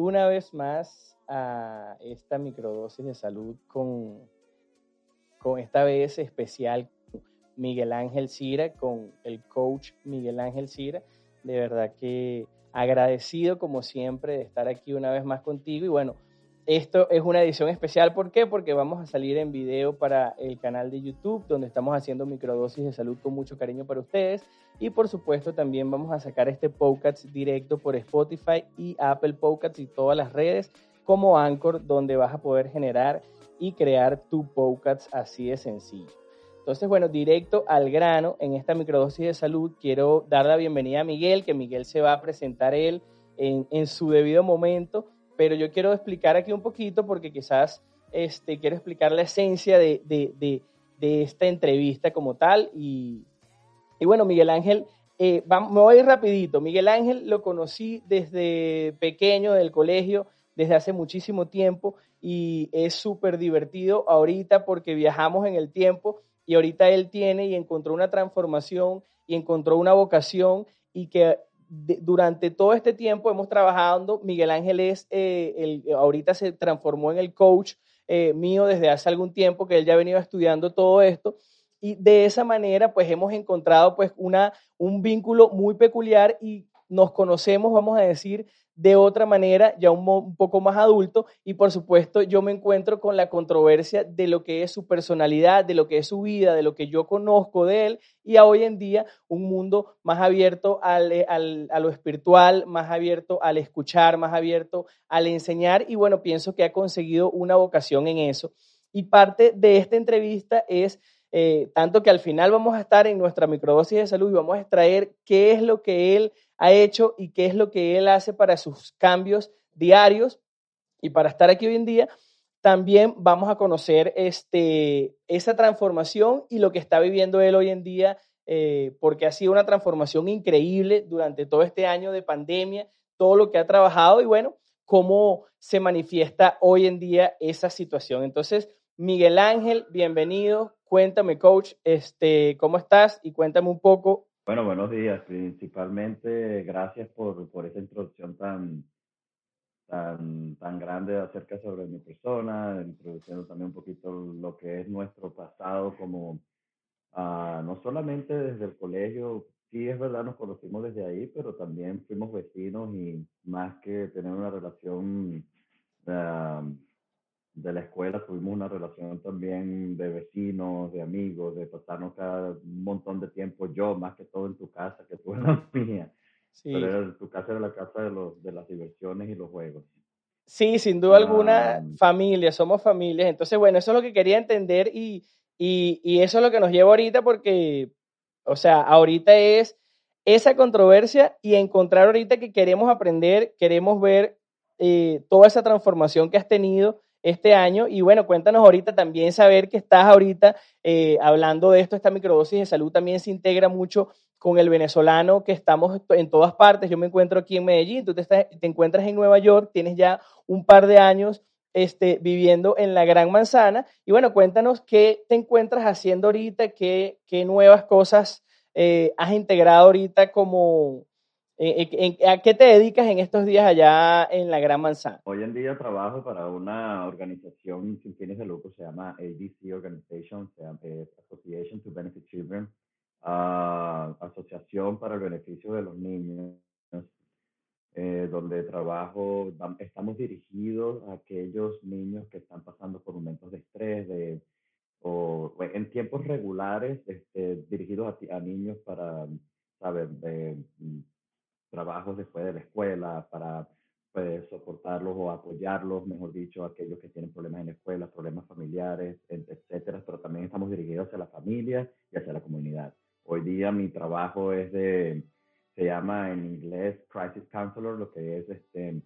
una vez más a esta microdosis de salud con, con esta vez especial Miguel Ángel Cira, con el coach Miguel Ángel Cira. De verdad que agradecido como siempre de estar aquí una vez más contigo y bueno, esto es una edición especial, ¿por qué? Porque vamos a salir en video para el canal de YouTube, donde estamos haciendo microdosis de salud con mucho cariño para ustedes. Y por supuesto también vamos a sacar este podcast directo por Spotify y Apple Podcasts y todas las redes como Anchor, donde vas a poder generar y crear tu podcast así de sencillo. Entonces, bueno, directo al grano, en esta microdosis de salud, quiero dar la bienvenida a Miguel, que Miguel se va a presentar él en, en su debido momento pero yo quiero explicar aquí un poquito porque quizás este, quiero explicar la esencia de, de, de, esta entrevista como tal. Y, y bueno, Miguel Ángel, eh, me voy rapidito. Miguel Ángel lo conocí desde pequeño del colegio, desde hace muchísimo tiempo y es súper divertido ahorita porque viajamos en el tiempo y ahorita él tiene y encontró una transformación y encontró una vocación y que durante todo este tiempo hemos trabajado, Miguel Ángel es, eh, el, ahorita se transformó en el coach eh, mío desde hace algún tiempo, que él ya ha venido estudiando todo esto, y de esa manera pues hemos encontrado pues una, un vínculo muy peculiar y nos conocemos, vamos a decir, de otra manera, ya un, poco más adulto, y por supuesto yo me encuentro con la controversia de lo que es su personalidad, de lo que es su vida, de lo que yo conozco de él, y a hoy en día un mundo más abierto al, eh, al, a lo espiritual, más abierto al escuchar, más abierto al enseñar, y bueno, pienso que ha conseguido una vocación en eso. Y parte de esta entrevista es eh, tanto que al final vamos a estar en nuestra microdosis de salud y vamos a extraer qué es lo que él ha hecho y qué es lo que él hace para sus cambios diarios y para estar aquí hoy en día. También vamos a conocer este, esa transformación y lo que está viviendo él hoy en día, eh, porque ha sido una transformación increíble durante todo este año de pandemia, todo lo que ha trabajado y bueno, cómo se manifiesta hoy en día esa situación. Entonces, Miguel Ángel, bienvenido. Cuéntame, coach, este, ¿cómo estás? Y cuéntame un poco. Bueno, buenos días. Principalmente, gracias por, por esa introducción tan, tan, tan grande acerca sobre mi persona, introduciendo también un poquito lo que es nuestro pasado como, uh, no solamente desde el colegio, sí es verdad, nos conocimos desde ahí, pero también fuimos vecinos y más que tener una relación uh, de la escuela tuvimos una relación también de vecinos, de amigos, de pasarnos cada un montón de tiempo, yo más que todo en tu casa, que tú en la mía. Sí. Pero tu casa era la casa de, los, de las diversiones y los juegos. Sí, sin duda alguna, ah, familia, somos familias. Entonces, bueno, eso es lo que quería entender y, y, y eso es lo que nos lleva ahorita porque, o sea, ahorita es esa controversia y encontrar ahorita que queremos aprender, queremos ver eh, toda esa transformación que has tenido este año. Y bueno, cuéntanos ahorita también saber que estás ahorita eh, hablando de esto, esta microdosis de salud también se integra mucho con el venezolano que estamos en todas partes. Yo me encuentro aquí en Medellín, tú te, encuentras en Nueva York, tienes ya un par de años este, viviendo en la Gran Manzana. Y bueno, cuéntanos qué te encuentras haciendo ahorita, qué, qué nuevas cosas eh, has integrado ahorita como, ¿A qué te dedicas en estos días allá en la Gran Manzana? Hoy en día trabajo para una organización sin fines de lucro, se llama ABC Organization, se llama, Association to Benefit Children, uh, Asociación para el Beneficio de los Niños, eh, donde trabajo, estamos dirigidos a aquellos niños que están pasando por momentos de estrés, de, o en tiempos regulares, este, dirigidos a, a niños para, saber, trabajos después de la escuela para pues, soportarlos o apoyarlos, mejor dicho, aquellos que tienen problemas en la escuela, problemas familiares, etcétera, pero también estamos dirigidos hacia la familia y hacia la comunidad. Hoy día mi trabajo es de, se llama en inglés Crisis Counselor, lo que es este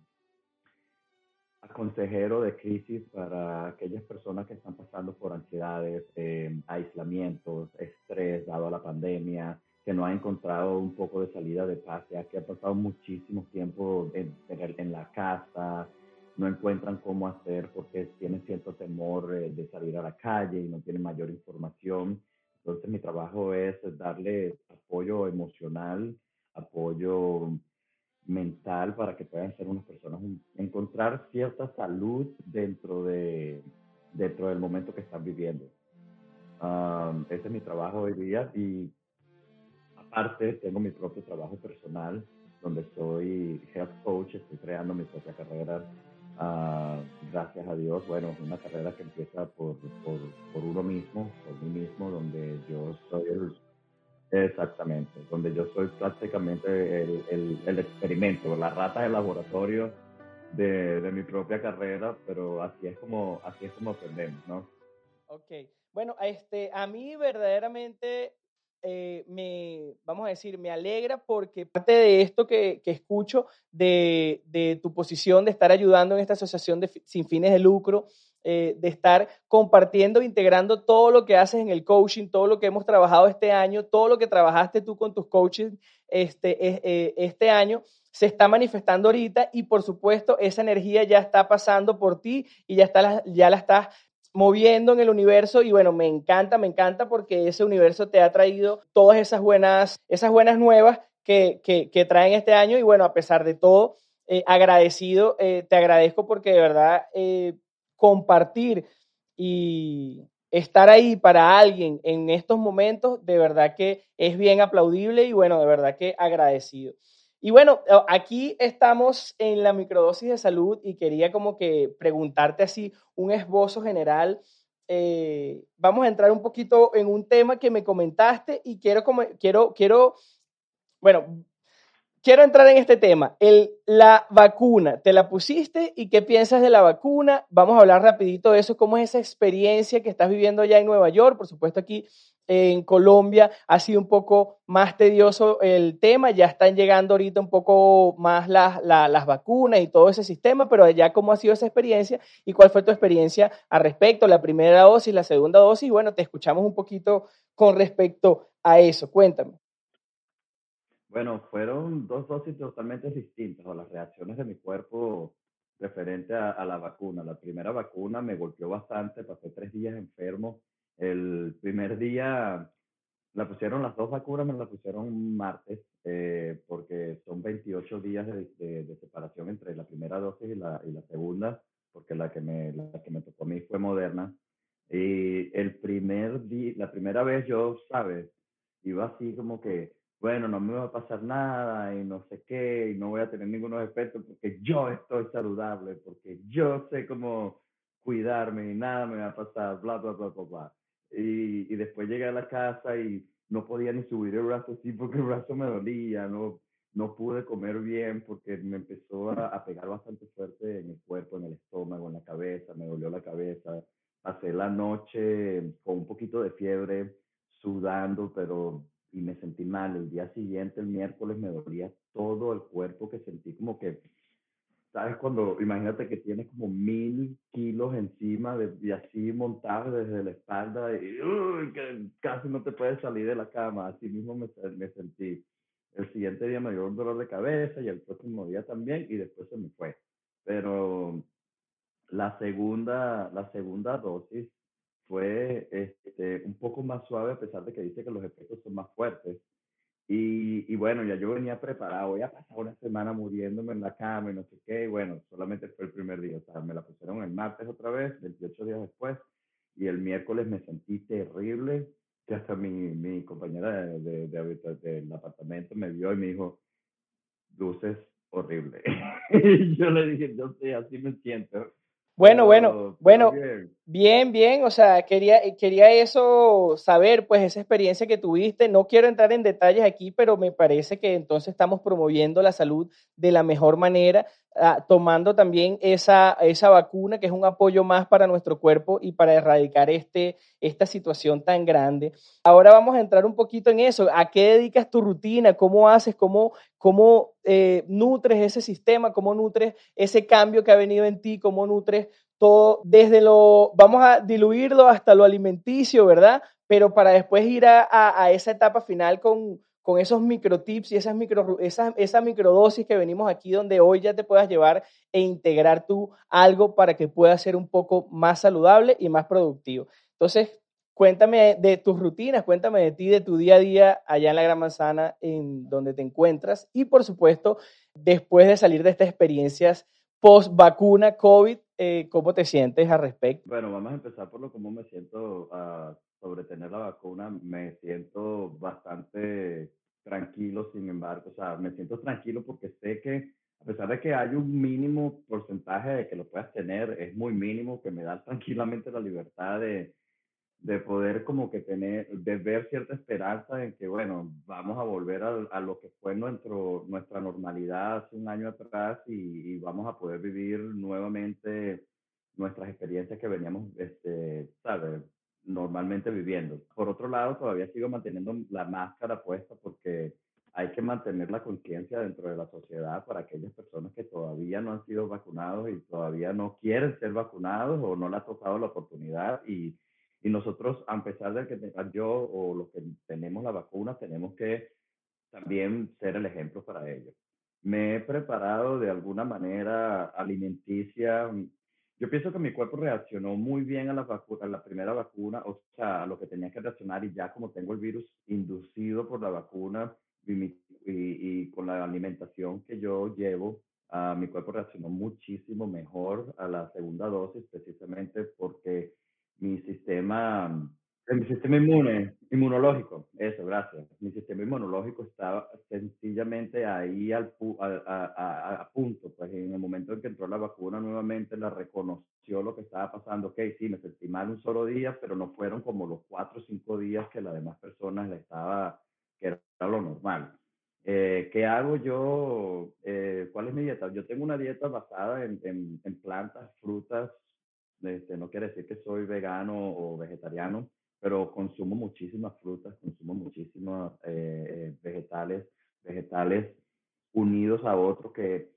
consejero de crisis para aquellas personas que están pasando por ansiedades, eh, aislamientos, estrés dado a la pandemia, que no ha encontrado un poco de salida de paz, ya que ha pasado muchísimo tiempo en, en, la casa, no encuentran cómo hacer porque tienen cierto temor eh, de salir a la calle y no tienen mayor información. Entonces mi trabajo es darle apoyo emocional, apoyo mental para que puedan ser unas personas, encontrar cierta salud dentro, de, dentro del momento que están viviendo. ese es mi trabajo hoy día y aparte tengo mi propio trabajo personal donde soy health coach, estoy creando mi propia carrera. Uh, gracias a Dios, bueno, es una carrera que empieza por, por, por, uno mismo, por mí mismo, donde yo soy el, exactamente, donde yo soy prácticamente el, el, el experimento, la rata de laboratorio de, de, mi propia carrera, pero así es como, así es como aprendemos, ¿no? Ok, bueno, este, a mí verdaderamente eh, me, vamos a decir, me alegra porque parte de esto que, que escucho, de, de, tu posición de estar ayudando en esta asociación de, sin fines de lucro, eh, de estar compartiendo, integrando todo lo que haces en el coaching, todo lo que hemos trabajado este año, todo lo que trabajaste tú con tus coaches este, eh, este año, se está manifestando ahorita y por supuesto esa energía ya está pasando por ti y ya, está, ya la estás moviendo en el universo y bueno, me encanta, me encanta porque ese universo te ha traído todas esas buenas, esas buenas nuevas que, que, traen este año y bueno, a pesar de todo, eh, agradecido, eh, te agradezco porque de verdad eh, compartir y estar ahí para alguien en estos momentos, de verdad que es bien aplaudible y bueno, de verdad que agradecido. Y bueno, aquí estamos en la microdosis de salud y quería como que preguntarte así un esbozo general. Eh, vamos a entrar un poquito en un tema que me comentaste y quiero, como, quiero, quiero, bueno, quiero entrar en este tema. El, la vacuna, ¿te la pusiste y qué piensas de la vacuna? Vamos a hablar rapidito de eso, cómo es esa experiencia que estás viviendo ya en Nueva York. Por supuesto, aquí en Colombia ha sido un poco más tedioso el tema, ya están llegando ahorita un poco más las, las vacunas y todo ese sistema, pero ya cómo ha sido esa experiencia y cuál fue tu experiencia al respecto, la primera dosis, la segunda dosis, bueno, te escuchamos un poquito con respecto a eso, cuéntame. Bueno, fueron dos dosis totalmente distintas, o las reacciones de mi cuerpo referente a, a, la vacuna. La primera vacuna me golpeó bastante, pasé tres días enfermo. El primer día la pusieron las dos vacunas, me la pusieron martes, eh, porque son 28 días de, de, separación entre la primera dosis y la, y la segunda, porque la que, me, la que me tocó a mí fue moderna. Y el primer día, la primera vez yo, ¿sabes? Iba así como que bueno, no me va a pasar nada y no sé qué, y no voy a tener ningunos efectos porque yo estoy saludable, porque yo sé cómo cuidarme y nada me va a pasar, bla, bla, bla, bla, bla. Y, y después llegué a la casa y no podía ni subir el brazo así porque el brazo me dolía, no, no pude comer bien porque me empezó a, a pegar bastante fuerte en el cuerpo, en el estómago, en la cabeza, me dolió la cabeza. Pasé la noche con un poquito de fiebre, sudando, pero y me sentí mal. El día siguiente, el miércoles, me dolía todo el cuerpo, que sentí como que, ¿sabes? Cuando, imagínate que tienes como mil kilos encima de, y así montado desde la espalda y que casi no te puedes salir de la cama. Así mismo me, me sentí. El siguiente día me dio un dolor de cabeza y el próximo día también y después se me fue. Pero la segunda, la segunda dosis fue este, un poco más suave a pesar de que dice que los efectos son más fuertes. Y, y, bueno, ya yo venía preparado, voy a pasar una semana muriéndome en la cama y no sé qué, y bueno, solamente fue el primer día, o sea, me la pusieron el martes otra vez, 28 días después, y el miércoles me sentí terrible, que hasta mi, mi compañera de, de, de, del apartamento me vio y me dijo, luces horrible. y yo le dije, yo sé, así me siento. Bueno, bueno, bueno, bien. bien, o sea, quería, quería eso saber, pues esa experiencia que tuviste. No quiero entrar en detalles aquí, pero me parece que entonces estamos promoviendo la salud de la mejor manera, ah, tomando también esa, esa vacuna, que es un apoyo más para nuestro cuerpo y para erradicar este, esta situación tan grande. Ahora vamos a entrar un poquito en eso. ¿A qué dedicas tu rutina? ¿Cómo haces? ¿Cómo, cómo eh, nutres ese sistema? ¿Cómo nutres ese cambio que ha venido en ti? ¿Cómo nutres todo desde lo, vamos a diluirlo hasta lo alimenticio, ¿verdad? Pero para después ir a, a, esa etapa final con, con esos microtips y esas, micro, esa microdosis que venimos aquí, donde hoy ya te puedas llevar e integrar tú algo para que pueda ser un poco más saludable y más productivo. Entonces, cuéntame de tus rutinas, cuéntame de ti, de tu día a día allá en la Gran Manzana, en donde te encuentras y por supuesto, después de salir de estas experiencias post vacuna COVID, eh, ¿cómo te sientes al respecto? Bueno, vamos a empezar por lo cómo me siento uh, sobre tener la vacuna. Me siento bastante tranquilo, sin embargo, o sea, me siento tranquilo porque sé que a pesar de que hay un mínimo porcentaje de que lo puedas tener, es muy mínimo, que me da tranquilamente la libertad de, de poder como que tener, de ver cierta esperanza en que, bueno, vamos a volver a, a lo que fue nuestro, nuestra normalidad hace un año atrás y, vamos a poder vivir nuevamente nuestras experiencias que veníamos, este, ¿sabes? Normalmente viviendo. Por otro lado, todavía sigo manteniendo la máscara puesta porque hay que mantener la conciencia dentro de la sociedad para aquellas personas que todavía no han sido vacunados y todavía no quieren ser vacunados o no le ha tocado la oportunidad y y nosotros, a pesar de que yo o los que tenemos la vacuna, tenemos que también ser el ejemplo para ellos. Me he preparado de alguna manera alimenticia. Yo pienso que mi cuerpo reaccionó muy bien a la, vacuna, a la primera vacuna, o sea, a lo que tenía que reaccionar y ya como tengo el virus inducido por la vacuna y, y, con la alimentación que yo llevo, uh, mi cuerpo reaccionó muchísimo mejor a la segunda dosis precisamente porque mi sistema, mi sistema inmune, inmunológico, eso, gracias. Mi sistema inmunológico estaba sencillamente ahí al, a, a, punto, pues en el momento en que entró la vacuna nuevamente la reconoció lo que estaba pasando. Ok, sí, me sentí mal un solo día, pero no fueron como los cuatro o cinco días que las demás personas le estaba, que era lo normal. Eh, ¿Qué hago yo? Eh, ¿Cuál es mi dieta? Yo tengo una dieta basada en, en, en plantas, frutas, este, no quiere decir que soy vegano o vegetariano, pero consumo muchísimas frutas, consumo muchísimos eh, eh, vegetales, vegetales unidos a otros que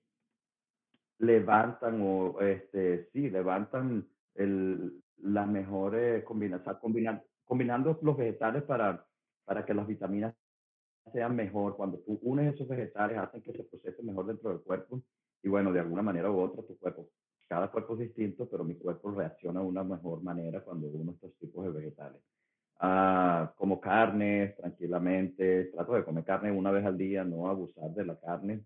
levantan o, este, sí, levantan las mejores combinaciones, combinando, combinando los vegetales para, para que las vitaminas sean mejor. Cuando tú unes esos vegetales, hacen que se procese mejor dentro del cuerpo y bueno, de alguna manera u otra tu cuerpo cada cuerpo es distinto, pero mi cuerpo reacciona de una mejor manera cuando uno estos tipos de vegetales. Ah, como carne, tranquilamente, trato de comer carne una vez al día, no abusar de la carne.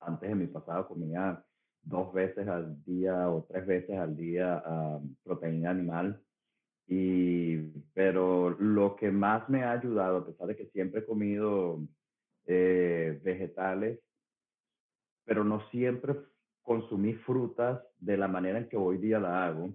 Antes en mi pasado comía dos veces al día o tres veces al día ah, proteína animal. Y, pero lo que más me ha ayudado, a pesar de que siempre he comido eh, vegetales, pero no siempre consumir frutas de la manera en que hoy día la hago,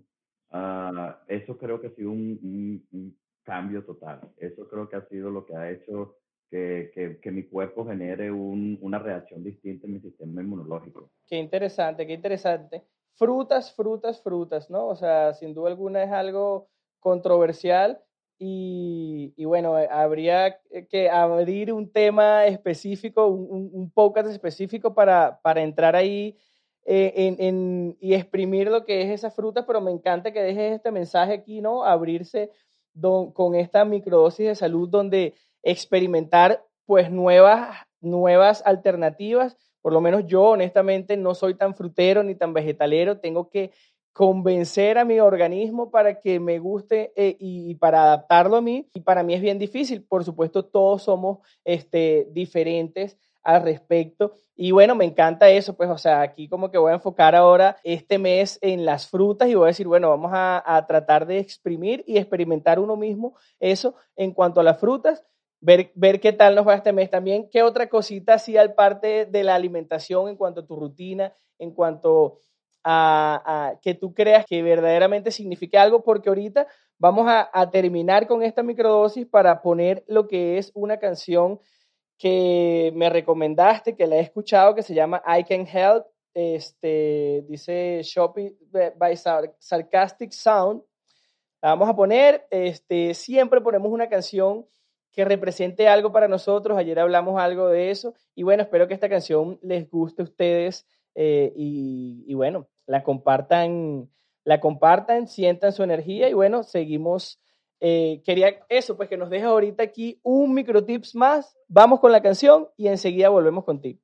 uh, eso creo que ha sido un, cambio total. Eso creo que ha sido lo que ha hecho que, que, que mi cuerpo genere un, una reacción distinta en mi sistema inmunológico. Qué interesante, qué interesante. Frutas, frutas, frutas, ¿no? O sea, sin duda alguna es algo controversial y, y bueno, habría que abrir un tema específico, un, un podcast específico para, para entrar ahí eh, en, y exprimir lo que es esa fruta, pero me encanta que dejes este mensaje aquí, ¿no? Abrirse con esta microdosis de salud donde experimentar pues nuevas, nuevas alternativas. Por lo menos yo honestamente no soy tan frutero ni tan vegetalero, tengo que convencer a mi organismo para que me guste eh, y, para adaptarlo a mí. Y para mí es bien difícil. Por supuesto, todos somos este, diferentes al respecto. Y bueno, me encanta eso, pues, o sea, aquí como que voy a enfocar ahora este mes en las frutas y voy a decir, bueno, vamos a, tratar de exprimir y experimentar uno mismo eso en cuanto a las frutas, ver, ver qué tal nos va este mes también, qué otra cosita hacía al parte de la alimentación en cuanto a tu rutina, en cuanto a, que tú creas que verdaderamente signifique algo, porque ahorita vamos a, a terminar con esta microdosis para poner lo que es una canción que me recomendaste, que la he escuchado, que se llama I Can Help, este, dice Shopping by Sarcastic Sound. La vamos a poner, este, siempre ponemos una canción que represente algo para nosotros. Ayer hablamos algo de eso y bueno, espero que esta canción les guste a ustedes eh, y, y, bueno, la compartan, la compartan, sientan su energía y bueno, seguimos eh, quería eso, pues que nos dejes ahorita aquí un micro tips más. Vamos con la canción y enseguida volvemos contigo.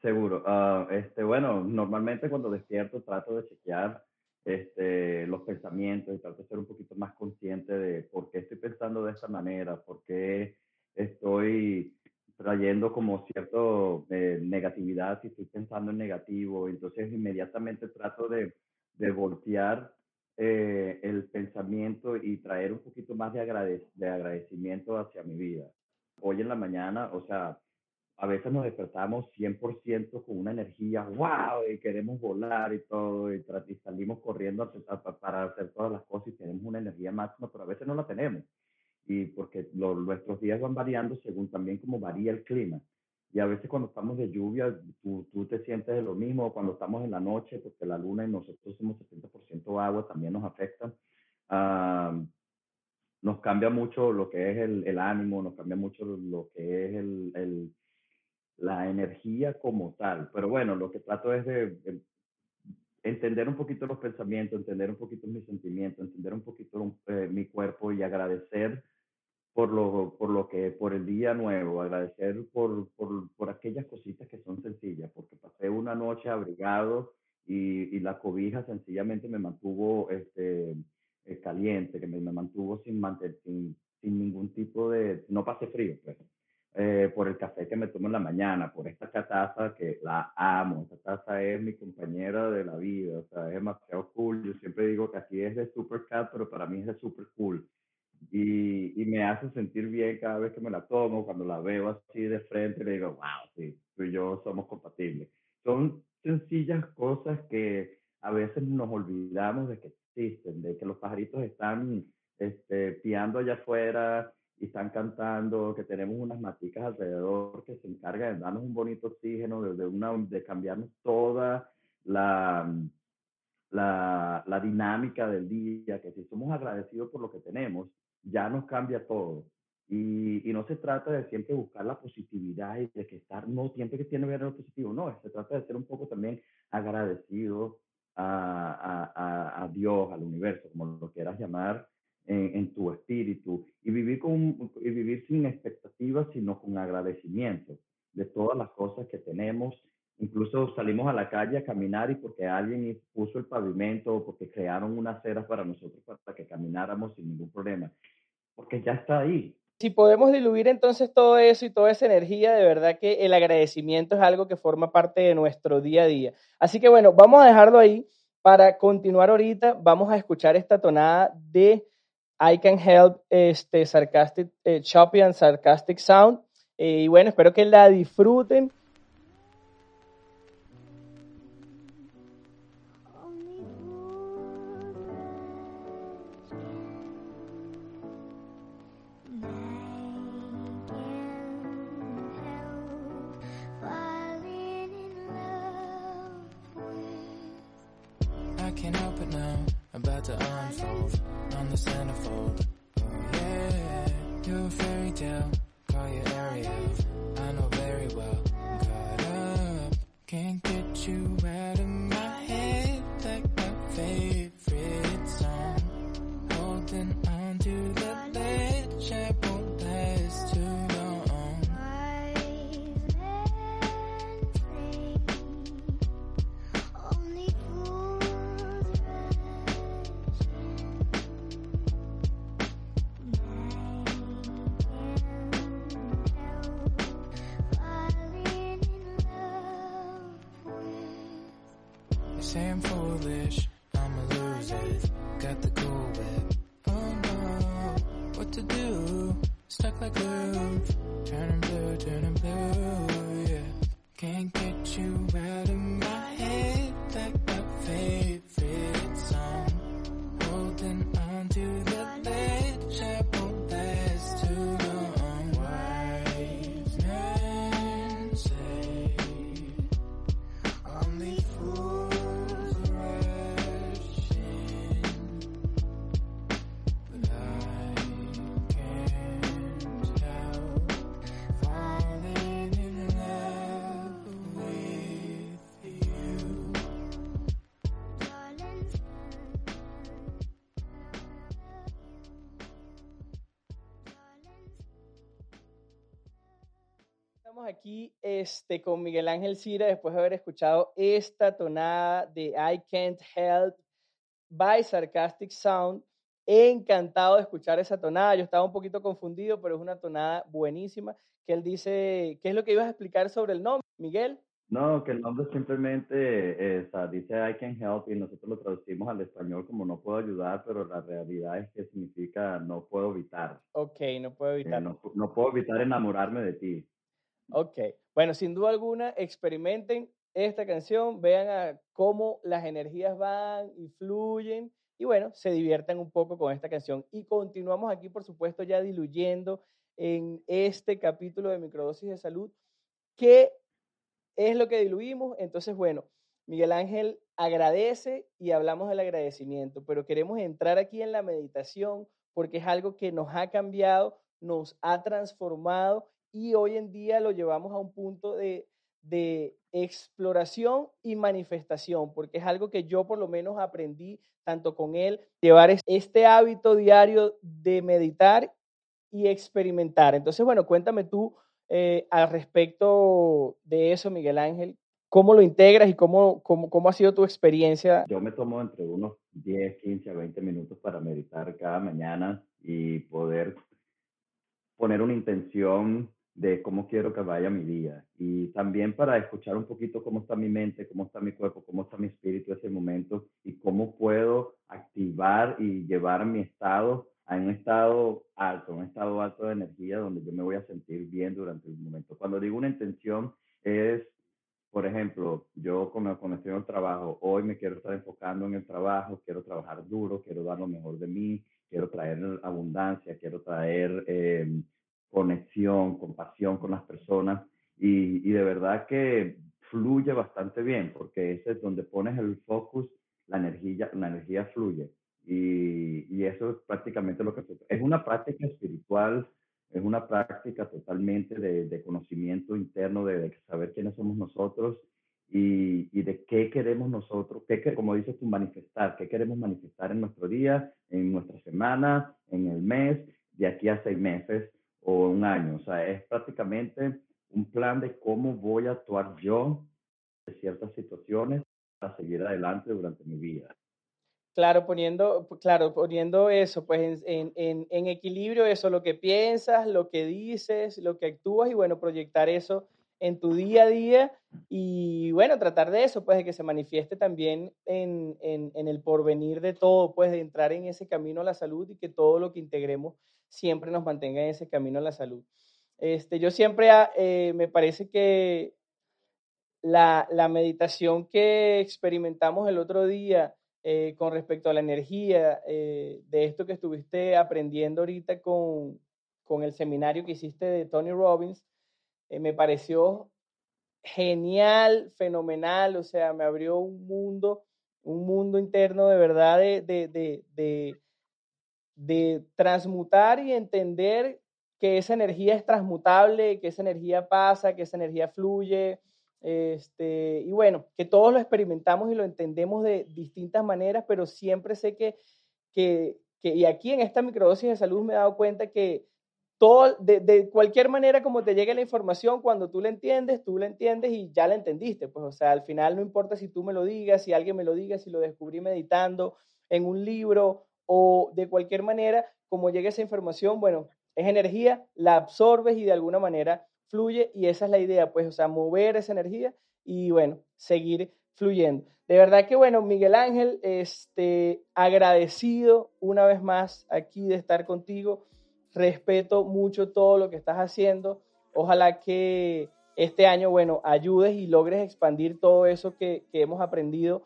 Seguro. Uh, este, bueno, normalmente cuando despierto trato de chequear este, los pensamientos y trato de ser un poquito más consciente de, pensando de esta manera? ¿Por qué estoy trayendo como cierto eh, negatividad si estoy pensando en negativo? Entonces inmediatamente trato de, de voltear eh, el pensamiento y traer un poquito más de, de agradecimiento hacia mi vida. Hoy en la mañana, o sea, a veces nos despertamos 100% con una energía, wow, y queremos volar y todo, y, salimos corriendo para hacer todas las cosas y tenemos una energía máxima, pero a veces no la tenemos. Y porque nuestros días van variando según también como varía el clima. Y a veces cuando estamos de lluvia, tú, tú te sientes de lo mismo, cuando estamos en la noche, porque la luna y nosotros somos 70% agua, también nos afecta. nos cambia mucho lo que es el, el, ánimo, nos cambia mucho lo que es el, el la energía como tal. Pero bueno, lo que trato es de, entender un poquito los pensamientos, entender un poquito mis sentimientos, entender un poquito eh, mi cuerpo y agradecer por lo, por lo que, por el día nuevo, agradecer por, por, por aquellas cositas que son sencillas, porque pasé una noche abrigado y, y la cobija sencillamente me mantuvo este, eh, caliente, que me, me mantuvo sin, sin, sin ningún tipo de, no pasé frío, pues. Eh, por el café que me tomo en la mañana, por esta taza que la amo. Esta taza es mi compañera de la vida, o sea, es demasiado cool. Yo siempre digo que aquí es de super cat, pero para mí es de super cool. Y, me hace sentir bien cada vez que me la tomo, cuando la veo así de frente, le digo, wow, sí, tú y yo somos compatibles. Son sencillas cosas que a veces nos olvidamos de que existen, de que los pajaritos están este, piando allá afuera, y están cantando, que tenemos unas maticas alrededor que se encargan de darnos un bonito oxígeno, de, una, de cambiarnos toda la, la, la, dinámica del día, que si somos agradecidos por lo que tenemos, ya nos cambia todo. Y, y, no se trata de siempre buscar la positividad y de que estar, no, siempre que tiene que ver lo positivo, no, se trata de ser un poco también agradecido a, a, a Dios, al universo, como lo quieras llamar, en, tu espíritu y vivir, con, y vivir sin expectativas, sino con agradecimiento de todas las cosas que tenemos. Incluso salimos a la calle a caminar y porque alguien puso el pavimento o porque crearon unas aceras para nosotros para que camináramos sin ningún problema, porque ya está ahí. Si podemos diluir entonces todo eso y toda esa energía, de verdad que el agradecimiento es algo que forma parte de nuestro día a día. Así que bueno, vamos a dejarlo ahí. Para continuar ahorita, vamos a escuchar esta tonada de I Can Help este, Sarcastic, eh, Choppy and Sarcastic Sound. Eh, y bueno, espero que la disfruten. to unfold on the centerfold. Oh yeah, you're a fairy tale. Call your area. I know very well. Caught up, can't este, con Miguel Ángel Cira después de haber escuchado esta tonada de I Can't Help by Sarcastic Sound. encantado de escuchar esa tonada. Yo estaba un poquito confundido, pero es una tonada buenísima. Que él dice, ¿qué es lo que ibas a explicar sobre el nombre, Miguel? No, que el nombre simplemente es, dice I can help y nosotros lo traducimos al español como no puedo ayudar, pero la realidad es que significa no puedo evitar. Ok, no puedo Eh, evitar. no, no puedo evitar enamorarme de ti. Ok, bueno, sin duda alguna, experimenten esta canción, vean cómo las energías van y fluyen y bueno, se diviertan un poco con esta canción. Y continuamos aquí, por supuesto, ya diluyendo en este capítulo de Microdosis de Salud. ¿Qué es lo que diluimos? Entonces, bueno, Miguel Ángel agradece y hablamos del agradecimiento, pero queremos entrar aquí en la meditación porque es algo que nos ha cambiado, nos ha transformado y hoy en día lo llevamos a un punto de, de exploración y manifestación, porque es algo que yo por lo menos aprendí tanto con él, llevar este hábito diario de meditar y experimentar. Entonces, bueno, cuéntame tú eh, al respecto de eso, Miguel Ángel, ¿cómo lo integras y cómo, cómo, cómo ha sido tu experiencia? Yo me tomo entre unos 10, 15 a 20 minutos para meditar cada mañana y poder poner una intención de cómo quiero que vaya mi día y también para escuchar un poquito cómo está mi mente, cómo está mi cuerpo, cómo está mi espíritu en ese momento y cómo puedo activar y llevar mi estado a un estado alto, un estado alto de energía donde yo me voy a sentir bien durante el momento. Cuando digo una intención es, por ejemplo, yo cuando, cuando estoy en el trabajo, hoy me quiero estar enfocando en el trabajo, quiero trabajar duro, quiero dar lo mejor de mí, quiero traer abundancia, quiero traer eh, conexión, compasión con las personas y, y, de verdad que fluye bastante bien porque ese es donde pones el focus, la energía, la energía fluye. Y, y eso es prácticamente lo que es una práctica espiritual, es una práctica totalmente de, de conocimiento interno, de, de, saber quiénes somos nosotros y, y, de qué queremos nosotros, qué, como dices tú, manifestar, qué queremos manifestar en nuestro día, en nuestra semana, en el mes, de aquí a seis meses o un año. O sea, es prácticamente un plan de cómo voy a actuar yo en ciertas situaciones para seguir adelante durante mi vida. Claro, poniendo, claro, poniendo eso, pues en, en, equilibrio eso, lo que piensas, lo que dices, lo que actúas y bueno, proyectar eso en tu día a día y bueno, tratar de eso, pues de que se manifieste también en, en, el porvenir de todo, pues de entrar en ese camino a la salud y que todo lo que integremos siempre nos mantenga en ese camino a la salud. Este, yo siempre eh, me parece que la, la meditación que experimentamos el otro día, eh, con respecto a la energía, eh, de esto que estuviste aprendiendo ahorita con, con, el seminario que hiciste de Tony Robbins, eh, me pareció genial, fenomenal, o sea, me abrió un mundo, un mundo interno de verdad de, de, de, de, de transmutar y entender que esa energía es transmutable, que esa energía pasa, que esa energía fluye, este, y bueno, que todos lo experimentamos y lo entendemos de distintas maneras, pero siempre sé que, que, que y aquí en esta microdosis de salud me he dado cuenta que todo, de, de, cualquier manera como te llegue la información, cuando tú la entiendes, tú la entiendes y ya la entendiste. Pues, o sea, al final no importa si tú me lo digas, si alguien me lo diga, si lo descubrí meditando en un libro o de cualquier manera, como llegue esa información, bueno, es energía, la absorbes y de alguna manera fluye y esa es la idea, pues, o sea, mover esa energía y bueno, seguir fluyendo. De verdad que bueno, Miguel Ángel, este, agradecido una vez más aquí de estar contigo. Respeto mucho todo lo que estás haciendo. Ojalá que este año, bueno, ayudes y logres expandir todo eso que, que hemos aprendido,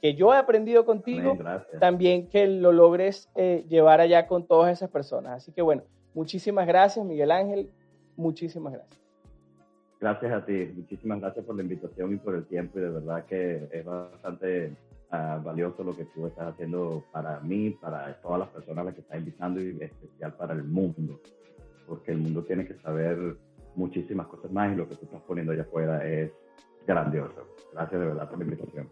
que yo he aprendido contigo, también que lo logres eh, llevar allá con todas esas personas. Así que bueno, muchísimas gracias, Miguel Ángel. Muchísimas gracias. Gracias a ti, muchísimas gracias por la invitación y por el tiempo y de verdad que es bastante uh, valioso lo que tú estás haciendo para mí, para todas las personas a las que estás invitando y especial para el mundo, porque el mundo tiene que saber muchísimas cosas más y lo que tú estás poniendo allá afuera es grandioso. Gracias de verdad por la invitación.